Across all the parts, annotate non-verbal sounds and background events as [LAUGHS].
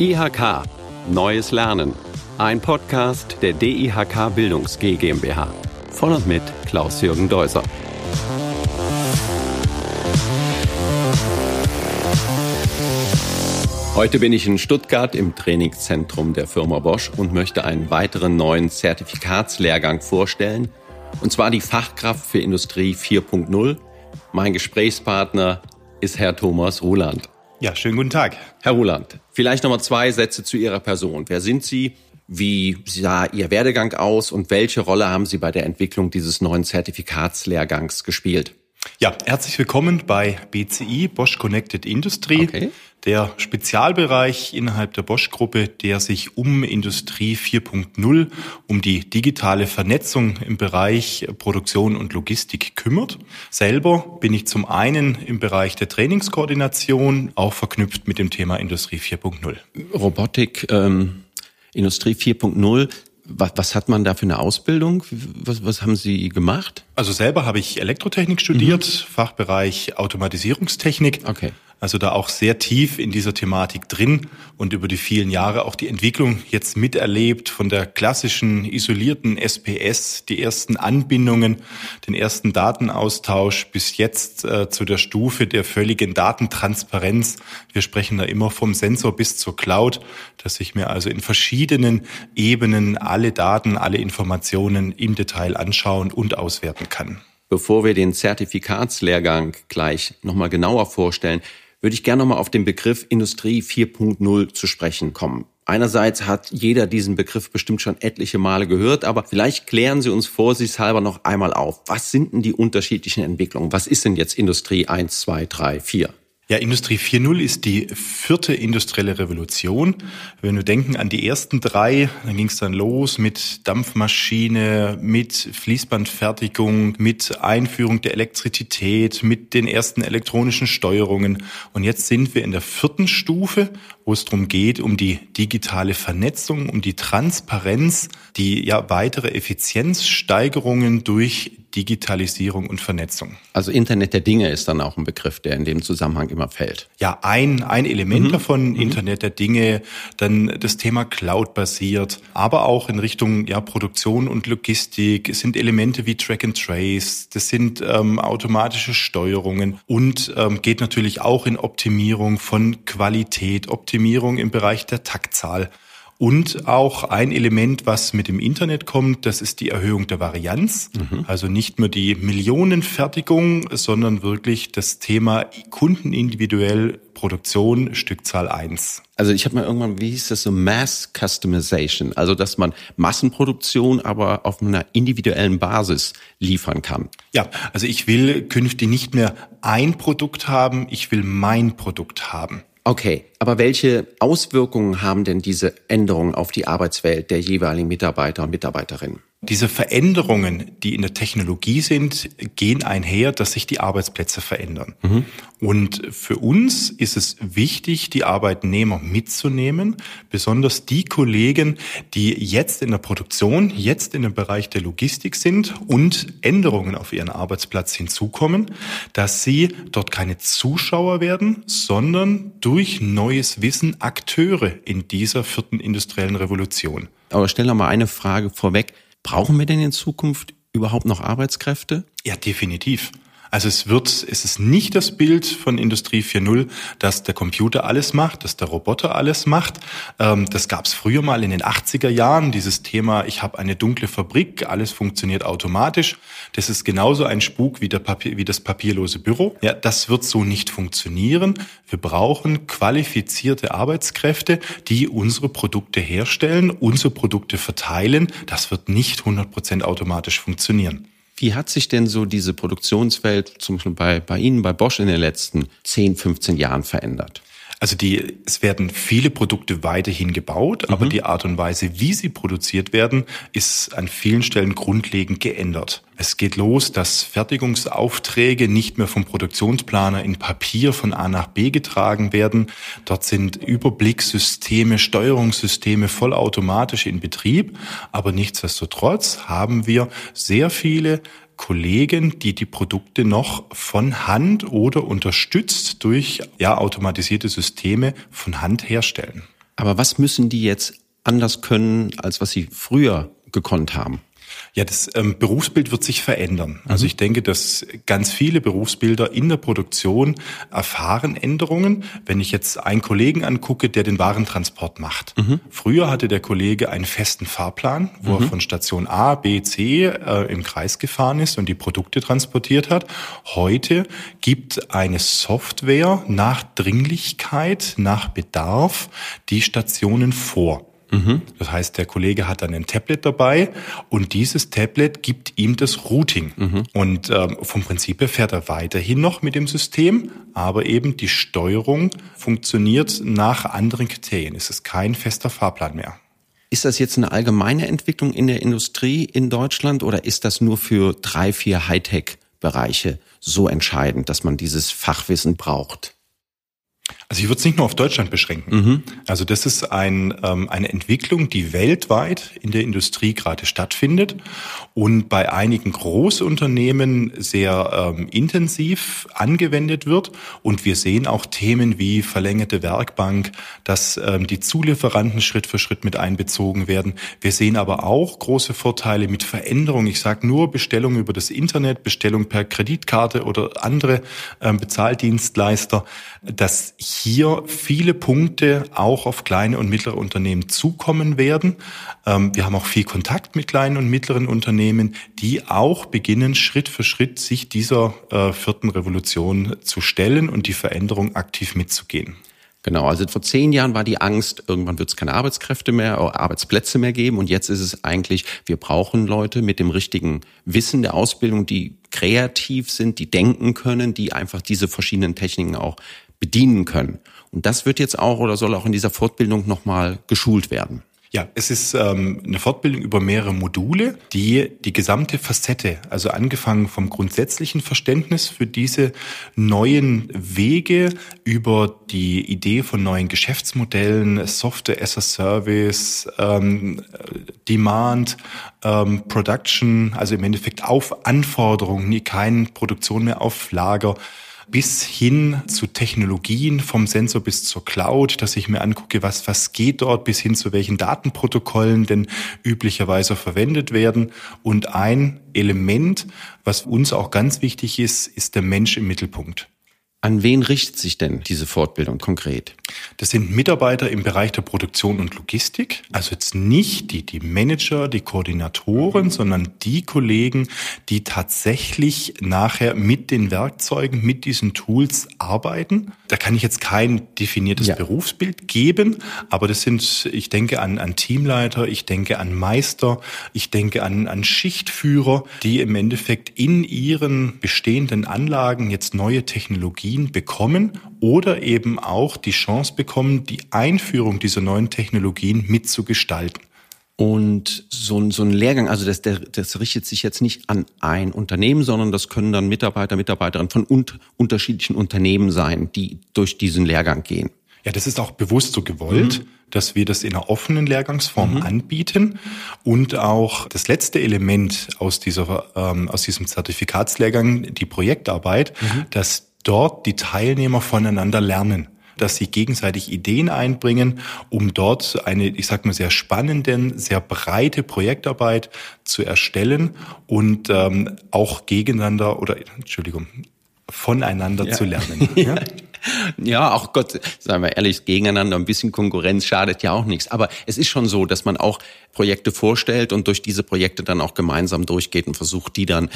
IHK Neues Lernen. Ein Podcast der DIHK Bildungs GmbH. Von und mit Klaus-Jürgen Deuser. Heute bin ich in Stuttgart im Trainingszentrum der Firma Bosch und möchte einen weiteren neuen Zertifikatslehrgang vorstellen. Und zwar die Fachkraft für Industrie 4.0. Mein Gesprächspartner ist Herr Thomas Ruland. Ja, schönen guten Tag. Herr Ruland, vielleicht nochmal zwei Sätze zu Ihrer Person. Wer sind Sie? Wie sah Ihr Werdegang aus und welche Rolle haben Sie bei der Entwicklung dieses neuen Zertifikatslehrgangs gespielt? Ja, herzlich willkommen bei BCI, Bosch Connected Industry. Okay der Spezialbereich innerhalb der Bosch-Gruppe, der sich um Industrie 4.0, um die digitale Vernetzung im Bereich Produktion und Logistik kümmert. Selber bin ich zum einen im Bereich der Trainingskoordination, auch verknüpft mit dem Thema Industrie 4.0. Robotik, ähm, Industrie 4.0, was, was hat man da für eine Ausbildung? Was, was haben Sie gemacht? Also selber habe ich Elektrotechnik studiert, mhm. Fachbereich Automatisierungstechnik. Okay. Also da auch sehr tief in dieser Thematik drin und über die vielen Jahre auch die Entwicklung jetzt miterlebt von der klassischen isolierten SPS, die ersten Anbindungen, den ersten Datenaustausch bis jetzt äh, zu der Stufe der völligen Datentransparenz. Wir sprechen da immer vom Sensor bis zur Cloud, dass ich mir also in verschiedenen Ebenen alle Daten, alle Informationen im Detail anschauen und auswerten kann. Bevor wir den Zertifikatslehrgang gleich nochmal genauer vorstellen, würde ich gerne nochmal auf den Begriff Industrie 4.0 zu sprechen kommen. Einerseits hat jeder diesen Begriff bestimmt schon etliche Male gehört, aber vielleicht klären Sie uns vorsichtshalber noch einmal auf. Was sind denn die unterschiedlichen Entwicklungen? Was ist denn jetzt Industrie 1, 2, 3, 4? Ja, Industrie 4.0 ist die vierte industrielle Revolution. Wenn wir denken an die ersten drei, dann ging es dann los mit Dampfmaschine, mit Fließbandfertigung, mit Einführung der Elektrizität, mit den ersten elektronischen Steuerungen. Und jetzt sind wir in der vierten Stufe, wo es darum geht, um die digitale Vernetzung, um die Transparenz, die ja weitere Effizienzsteigerungen durch Digitalisierung und Vernetzung. Also Internet der Dinge ist dann auch ein Begriff, der in dem Zusammenhang immer fällt. Ja, ein, ein Element mhm. davon, mhm. Internet der Dinge, dann das Thema Cloud basiert, aber auch in Richtung ja, Produktion und Logistik. Es sind Elemente wie Track and Trace, das sind ähm, automatische Steuerungen und ähm, geht natürlich auch in Optimierung von Qualität, Optimierung im Bereich der Taktzahl. Und auch ein Element, was mit dem Internet kommt, das ist die Erhöhung der Varianz. Mhm. Also nicht nur die Millionenfertigung, sondern wirklich das Thema kundenindividuell Produktion Stückzahl eins. Also ich habe mal irgendwann, wie hieß das so, Mass Customization, also dass man Massenproduktion aber auf einer individuellen Basis liefern kann. Ja, also ich will künftig nicht mehr ein Produkt haben, ich will mein Produkt haben. Okay, aber welche Auswirkungen haben denn diese Änderungen auf die Arbeitswelt der jeweiligen Mitarbeiter und Mitarbeiterinnen? Diese Veränderungen, die in der Technologie sind, gehen einher, dass sich die Arbeitsplätze verändern. Mhm. Und für uns ist es wichtig, die Arbeitnehmer mitzunehmen, besonders die Kollegen, die jetzt in der Produktion, jetzt in dem Bereich der Logistik sind und Änderungen auf ihren Arbeitsplatz hinzukommen, dass sie dort keine Zuschauer werden, sondern durch neues Wissen Akteure in dieser vierten industriellen Revolution. Aber stell doch mal eine Frage vorweg. Brauchen wir denn in Zukunft überhaupt noch Arbeitskräfte? Ja, definitiv. Also es wird, es ist nicht das Bild von Industrie 4.0, dass der Computer alles macht, dass der Roboter alles macht. Ähm, das gab es früher mal in den 80er Jahren, dieses Thema, ich habe eine dunkle Fabrik, alles funktioniert automatisch. Das ist genauso ein Spuk wie, der Papier, wie das papierlose Büro. Ja, das wird so nicht funktionieren. Wir brauchen qualifizierte Arbeitskräfte, die unsere Produkte herstellen, unsere Produkte verteilen. Das wird nicht 100 Prozent automatisch funktionieren. Wie hat sich denn so diese Produktionswelt zum Beispiel bei, bei Ihnen, bei Bosch in den letzten 10, 15 Jahren verändert? Also die, es werden viele Produkte weiterhin gebaut, mhm. aber die Art und Weise, wie sie produziert werden, ist an vielen Stellen grundlegend geändert. Es geht los, dass Fertigungsaufträge nicht mehr vom Produktionsplaner in Papier von A nach B getragen werden. Dort sind Überblickssysteme, Steuerungssysteme vollautomatisch in Betrieb. Aber nichtsdestotrotz haben wir sehr viele Kollegen, die die Produkte noch von Hand oder unterstützt durch ja, automatisierte Systeme von Hand herstellen. Aber was müssen die jetzt anders können, als was sie früher gekonnt haben? Ja, das ähm, Berufsbild wird sich verändern. Also mhm. ich denke, dass ganz viele Berufsbilder in der Produktion erfahren Änderungen. Wenn ich jetzt einen Kollegen angucke, der den Warentransport macht. Mhm. Früher hatte der Kollege einen festen Fahrplan, wo mhm. er von Station A, B, C äh, im Kreis gefahren ist und die Produkte transportiert hat. Heute gibt eine Software nach Dringlichkeit, nach Bedarf die Stationen vor. Mhm. Das heißt, der Kollege hat dann ein Tablet dabei und dieses Tablet gibt ihm das Routing. Mhm. Und ähm, vom Prinzip her fährt er weiterhin noch mit dem System, aber eben die Steuerung funktioniert nach anderen Kriterien. Es ist kein fester Fahrplan mehr. Ist das jetzt eine allgemeine Entwicklung in der Industrie in Deutschland oder ist das nur für drei, vier Hightech-Bereiche so entscheidend, dass man dieses Fachwissen braucht? Also ich würde es nicht nur auf Deutschland beschränken. Mhm. Also das ist ein, ähm, eine Entwicklung, die weltweit in der Industrie gerade stattfindet und bei einigen Großunternehmen sehr ähm, intensiv angewendet wird. Und wir sehen auch Themen wie verlängerte Werkbank, dass ähm, die Zulieferanten Schritt für Schritt mit einbezogen werden. Wir sehen aber auch große Vorteile mit Veränderung. Ich sage nur Bestellung über das Internet, Bestellung per Kreditkarte oder andere ähm, Bezahldienstleister, dass hier viele Punkte auch auf kleine und mittlere Unternehmen zukommen werden. Ähm, wir haben auch viel Kontakt mit kleinen und mittleren Unternehmen, die auch beginnen, Schritt für Schritt sich dieser äh, vierten Revolution zu stellen und die Veränderung aktiv mitzugehen. Genau, also vor zehn Jahren war die Angst, irgendwann wird es keine Arbeitskräfte mehr, oder Arbeitsplätze mehr geben. Und jetzt ist es eigentlich, wir brauchen Leute mit dem richtigen Wissen der Ausbildung, die kreativ sind, die denken können, die einfach diese verschiedenen Techniken auch bedienen können. Und das wird jetzt auch oder soll auch in dieser Fortbildung nochmal geschult werden. Ja, es ist ähm, eine Fortbildung über mehrere Module, die die gesamte Facette, also angefangen vom grundsätzlichen Verständnis für diese neuen Wege über die Idee von neuen Geschäftsmodellen, Software as a Service, ähm, Demand, ähm, Production, also im Endeffekt auf Anforderungen, nie keine Produktion mehr auf Lager, bis hin zu Technologien vom Sensor bis zur Cloud, dass ich mir angucke, was, was geht dort, bis hin zu welchen Datenprotokollen denn üblicherweise verwendet werden. Und ein Element, was uns auch ganz wichtig ist, ist der Mensch im Mittelpunkt. An wen richtet sich denn diese Fortbildung konkret? Das sind Mitarbeiter im Bereich der Produktion und Logistik. Also jetzt nicht die, die Manager, die Koordinatoren, sondern die Kollegen, die tatsächlich nachher mit den Werkzeugen, mit diesen Tools arbeiten. Da kann ich jetzt kein definiertes ja. Berufsbild geben, aber das sind, ich denke an, an Teamleiter, ich denke an Meister, ich denke an, an Schichtführer, die im Endeffekt in ihren bestehenden Anlagen jetzt neue Technologien Technologien bekommen oder eben auch die Chance bekommen, die Einführung dieser neuen Technologien mitzugestalten. Und so ein, so ein Lehrgang, also das, der, das richtet sich jetzt nicht an ein Unternehmen, sondern das können dann Mitarbeiter, Mitarbeiterinnen von un unterschiedlichen Unternehmen sein, die durch diesen Lehrgang gehen. Ja, das ist auch bewusst so gewollt, mhm. dass wir das in einer offenen Lehrgangsform mhm. anbieten und auch das letzte Element aus dieser ähm, aus diesem Zertifikatslehrgang, die Projektarbeit, mhm. dass dort die Teilnehmer voneinander lernen dass sie gegenseitig Ideen einbringen, um dort eine, ich sag mal, sehr spannende, sehr breite Projektarbeit zu erstellen und ähm, auch gegeneinander oder Entschuldigung, voneinander ja. zu lernen. [LAUGHS] Ja? ja, auch Gott, sagen wir ehrlich, gegeneinander ein bisschen Konkurrenz schadet ja auch nichts. Aber es ist schon so, dass man auch Projekte vorstellt und durch diese Projekte dann auch gemeinsam durchgeht und versucht, die dann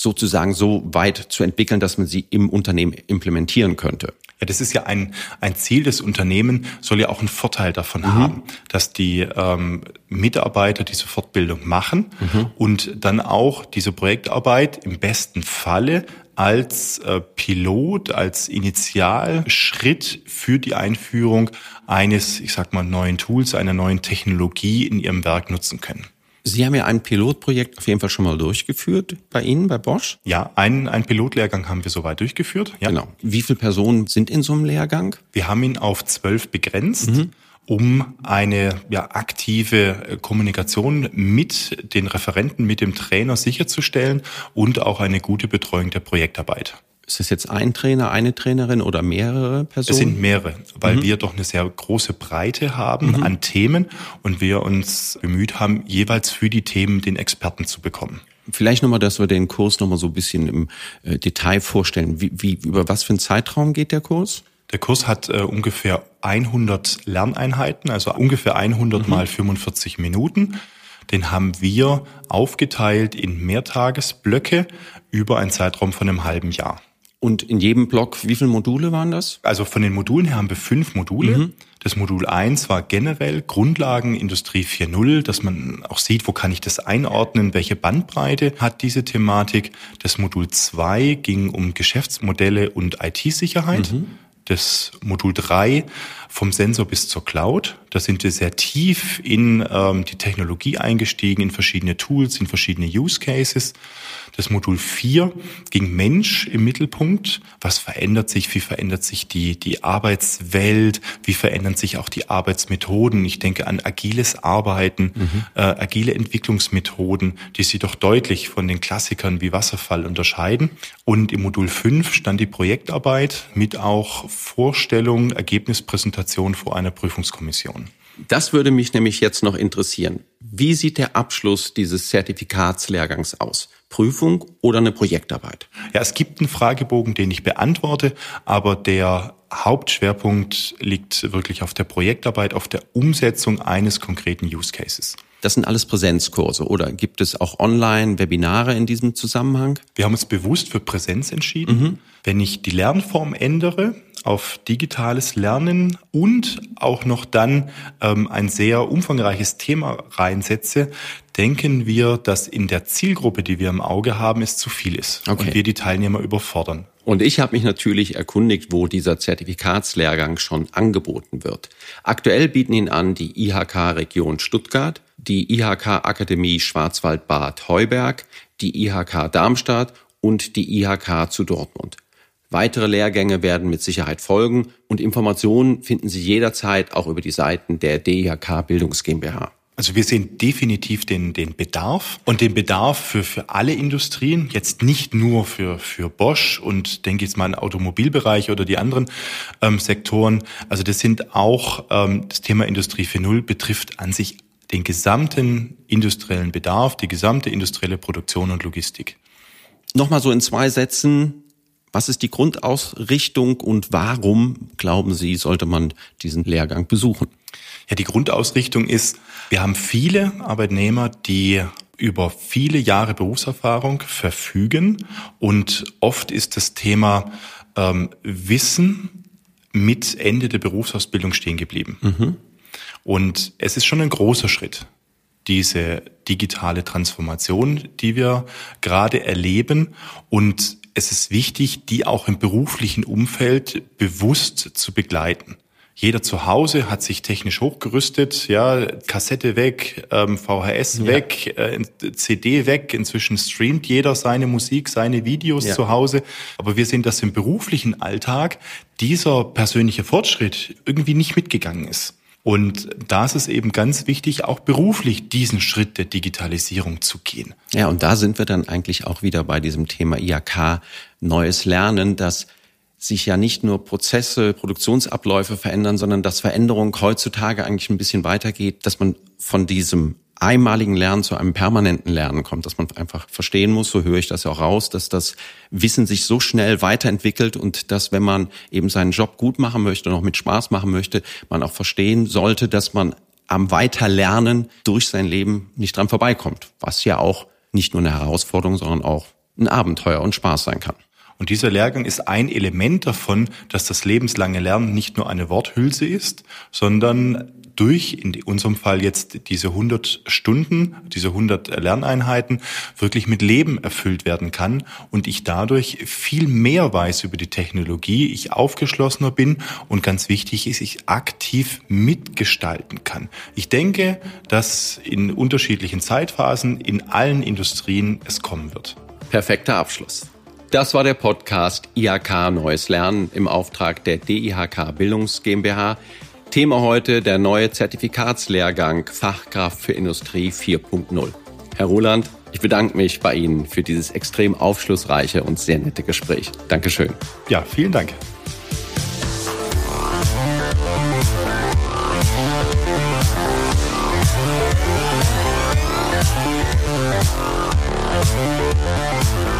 sozusagen so weit zu entwickeln, dass man sie im Unternehmen implementieren könnte. Ja, das ist ja ein, ein Ziel des Unternehmens, soll ja auch einen Vorteil davon mhm. haben, dass die ähm, Mitarbeiter diese Fortbildung machen mhm. und dann auch diese Projektarbeit im besten Falle als äh, Pilot, als Initialschritt für die Einführung eines, ich sag mal, neuen Tools, einer neuen Technologie in ihrem Werk nutzen können. Sie haben ja ein Pilotprojekt auf jeden Fall schon mal durchgeführt bei Ihnen, bei Bosch? Ja, einen, einen Pilotlehrgang haben wir soweit durchgeführt. Ja. Genau. Wie viele Personen sind in so einem Lehrgang? Wir haben ihn auf zwölf begrenzt. Mhm um eine ja, aktive äh, Kommunikation mit den Referenten, mit dem Trainer sicherzustellen und auch eine gute Betreuung der Projektarbeit. Ist das jetzt ein Trainer, eine Trainerin oder mehrere Personen? Es sind mehrere, weil mhm. wir doch eine sehr große Breite haben mhm. an Themen und wir uns bemüht haben, jeweils für die Themen den Experten zu bekommen. Vielleicht nochmal, dass wir den Kurs nochmal so ein bisschen im äh, Detail vorstellen. Wie, wie, über was für einen Zeitraum geht der Kurs? Der Kurs hat äh, ungefähr 100 Lerneinheiten, also ungefähr 100 mhm. mal 45 Minuten. Den haben wir aufgeteilt in Mehrtagesblöcke über einen Zeitraum von einem halben Jahr. Und in jedem Block, wie viele Module waren das? Also von den Modulen her haben wir fünf Module. Mhm. Das Modul 1 war generell Grundlagen Industrie 4.0, dass man auch sieht, wo kann ich das einordnen, welche Bandbreite hat diese Thematik. Das Modul 2 ging um Geschäftsmodelle und IT-Sicherheit. Mhm. Das Modul 3 vom Sensor bis zur Cloud. Da sind wir sehr tief in ähm, die Technologie eingestiegen, in verschiedene Tools, in verschiedene Use Cases. Das Modul 4 ging Mensch im Mittelpunkt. Was verändert sich? Wie verändert sich die, die Arbeitswelt? Wie verändern sich auch die Arbeitsmethoden? Ich denke an agiles Arbeiten, mhm. äh, agile Entwicklungsmethoden, die sich doch deutlich von den Klassikern wie Wasserfall unterscheiden. Und im Modul 5 stand die Projektarbeit mit auch Vorstellung, Ergebnispräsentation Präsentation vor einer Prüfungskommission. Das würde mich nämlich jetzt noch interessieren. Wie sieht der Abschluss dieses Zertifikatslehrgangs aus? Prüfung oder eine Projektarbeit? Ja, es gibt einen Fragebogen, den ich beantworte, aber der Hauptschwerpunkt liegt wirklich auf der Projektarbeit, auf der Umsetzung eines konkreten Use Cases. Das sind alles Präsenzkurse oder gibt es auch Online-Webinare in diesem Zusammenhang? Wir haben uns bewusst für Präsenz entschieden. Mhm. Wenn ich die Lernform ändere auf digitales Lernen und auch noch dann ähm, ein sehr umfangreiches Thema reinsetze, denken wir, dass in der Zielgruppe, die wir im Auge haben, es zu viel ist okay. und wir die Teilnehmer überfordern. Und ich habe mich natürlich erkundigt, wo dieser Zertifikatslehrgang schon angeboten wird. Aktuell bieten ihn an die IHK Region Stuttgart, die IHK Akademie Schwarzwald-Bad Heuberg, die IHK Darmstadt und die IHK zu Dortmund. Weitere Lehrgänge werden mit Sicherheit folgen und Informationen finden Sie jederzeit auch über die Seiten der DIHK Bildungs GmbH. Also wir sehen definitiv den, den Bedarf und den Bedarf für, für alle Industrien, jetzt nicht nur für, für Bosch und denke jetzt mal an Automobilbereich oder die anderen ähm, Sektoren. Also das sind auch, ähm, das Thema Industrie 4.0 betrifft an sich den gesamten industriellen Bedarf, die gesamte industrielle Produktion und Logistik. Nochmal so in zwei Sätzen, was ist die Grundausrichtung und warum, glauben Sie, sollte man diesen Lehrgang besuchen? Ja, die Grundausrichtung ist, wir haben viele Arbeitnehmer, die über viele Jahre Berufserfahrung verfügen und oft ist das Thema ähm, Wissen mit Ende der Berufsausbildung stehen geblieben. Mhm. Und es ist schon ein großer Schritt, diese digitale Transformation, die wir gerade erleben. Und es ist wichtig, die auch im beruflichen Umfeld bewusst zu begleiten. Jeder zu Hause hat sich technisch hochgerüstet, ja, Kassette weg, ähm, VHS ja. weg, äh, CD weg. Inzwischen streamt jeder seine Musik, seine Videos ja. zu Hause. Aber wir sehen, dass im beruflichen Alltag dieser persönliche Fortschritt irgendwie nicht mitgegangen ist. Und da ist es eben ganz wichtig, auch beruflich diesen Schritt der Digitalisierung zu gehen. Ja, und da sind wir dann eigentlich auch wieder bei diesem Thema IAK, neues Lernen, dass sich ja nicht nur Prozesse, Produktionsabläufe verändern, sondern dass Veränderung heutzutage eigentlich ein bisschen weitergeht, dass man von diesem einmaligen Lernen zu einem permanenten Lernen kommt, dass man einfach verstehen muss, so höre ich das ja auch raus, dass das Wissen sich so schnell weiterentwickelt und dass, wenn man eben seinen Job gut machen möchte und auch mit Spaß machen möchte, man auch verstehen sollte, dass man am Weiterlernen durch sein Leben nicht dran vorbeikommt, was ja auch nicht nur eine Herausforderung, sondern auch ein Abenteuer und Spaß sein kann. Und dieser Lehrgang ist ein Element davon, dass das lebenslange Lernen nicht nur eine Worthülse ist, sondern durch, in unserem Fall jetzt diese 100 Stunden, diese 100 Lerneinheiten, wirklich mit Leben erfüllt werden kann und ich dadurch viel mehr weiß über die Technologie, ich aufgeschlossener bin und ganz wichtig ist, ich aktiv mitgestalten kann. Ich denke, dass in unterschiedlichen Zeitphasen in allen Industrien es kommen wird. Perfekter Abschluss. Das war der Podcast IHK Neues Lernen im Auftrag der DIHK Bildungs GmbH. Thema heute der neue Zertifikatslehrgang Fachkraft für Industrie 4.0. Herr Roland, ich bedanke mich bei Ihnen für dieses extrem aufschlussreiche und sehr nette Gespräch. Dankeschön. Ja, vielen Dank. Thank you.